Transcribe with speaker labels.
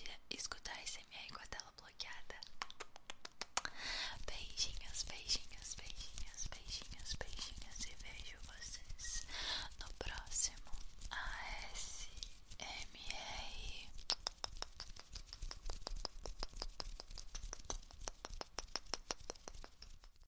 Speaker 1: de escutar SMR com a tela bloqueada. Beijinhos, beijinhos, beijinhos.